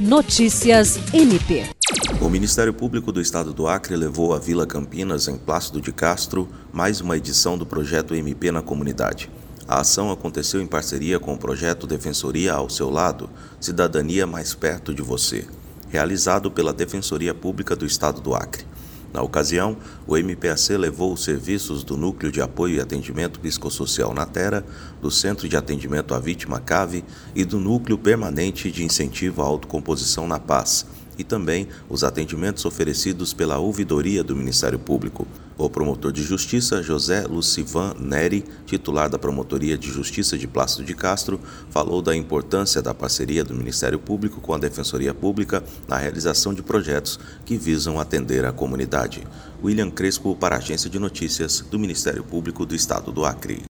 Notícias MP. O Ministério Público do Estado do Acre levou à Vila Campinas, em Plácido de Castro, mais uma edição do projeto MP na comunidade. A ação aconteceu em parceria com o projeto Defensoria ao seu lado, Cidadania mais perto de você, realizado pela Defensoria Pública do Estado do Acre. Na ocasião, o MPAC levou os serviços do Núcleo de Apoio e Atendimento Psicossocial na Terra, do Centro de Atendimento à Vítima CAVE e do Núcleo Permanente de Incentivo à Autocomposição na Paz, e também os atendimentos oferecidos pela ouvidoria do Ministério Público. O promotor de justiça José Lucivan Neri, titular da Promotoria de Justiça de Plácido de Castro, falou da importância da parceria do Ministério Público com a Defensoria Pública na realização de projetos que visam atender a comunidade. William Crespo para a Agência de Notícias do Ministério Público do Estado do Acre.